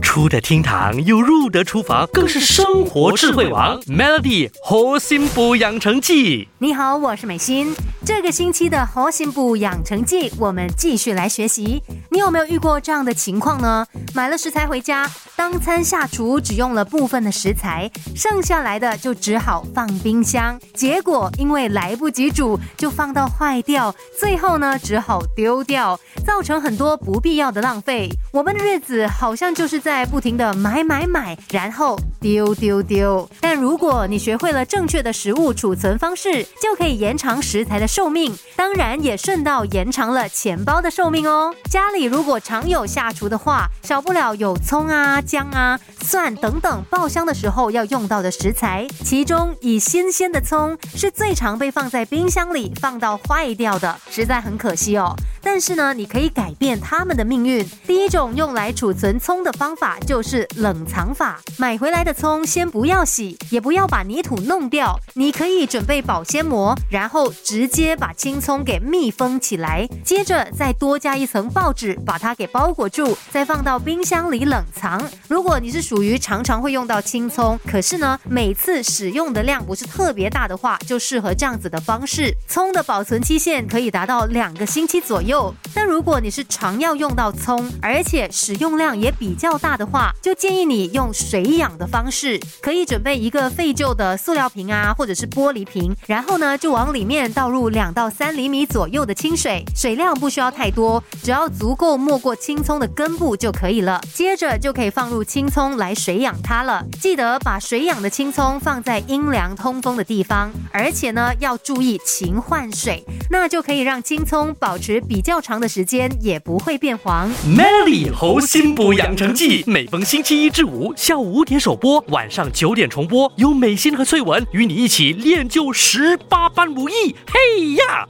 出得厅堂又入得厨房，更是生活智慧王。Melody 核心补养成记，你好，我是美心。这个星期的核心部养成记，我们继续来学习。你有没有遇过这样的情况呢？买了食材回家，当餐下厨只用了部分的食材，剩下来的就只好放冰箱。结果因为来不及煮，就放到坏掉，最后呢只好丢掉，造成很多不必要的浪费。我们的日子好像就是在不停的买买买，然后丢丢丢。但如果你学会了正确的食物储存方式，就可以延长食材的寿命，当然也顺道延长了钱包的寿命哦。家里。如果常有下厨的话，少不了有葱啊、姜啊、蒜等等爆香的时候要用到的食材。其中以新鲜的葱是最常被放在冰箱里放到坏掉的，实在很可惜哦。但是呢，你可以改变它们的命运。第一种用来储存葱的方法就是冷藏法。买回来的葱先不要洗，也不要把泥土弄掉，你可以准备保鲜膜，然后直接把青葱给密封起来，接着再多加一层报纸。把它给包裹住，再放到冰箱里冷藏。如果你是属于常常会用到青葱，可是呢每次使用的量不是特别大的话，就适合这样子的方式。葱的保存期限可以达到两个星期左右。但如果你是常要用到葱，而且使用量也比较大的话，就建议你用水养的方式。可以准备一个废旧的塑料瓶啊，或者是玻璃瓶，然后呢就往里面倒入两到三厘米左右的清水，水量不需要太多，只要足。够没过青葱的根部就可以了，接着就可以放入青葱来水养它了。记得把水养的青葱放在阴凉通风的地方，而且呢要注意勤换水，那就可以让青葱保持比较较长的时间，也不会变黄。Melly 猴心补养成记，每逢星期一至五下午五点首播，晚上九点重播，有美心和翠文与你一起练就十八般武艺。嘿呀！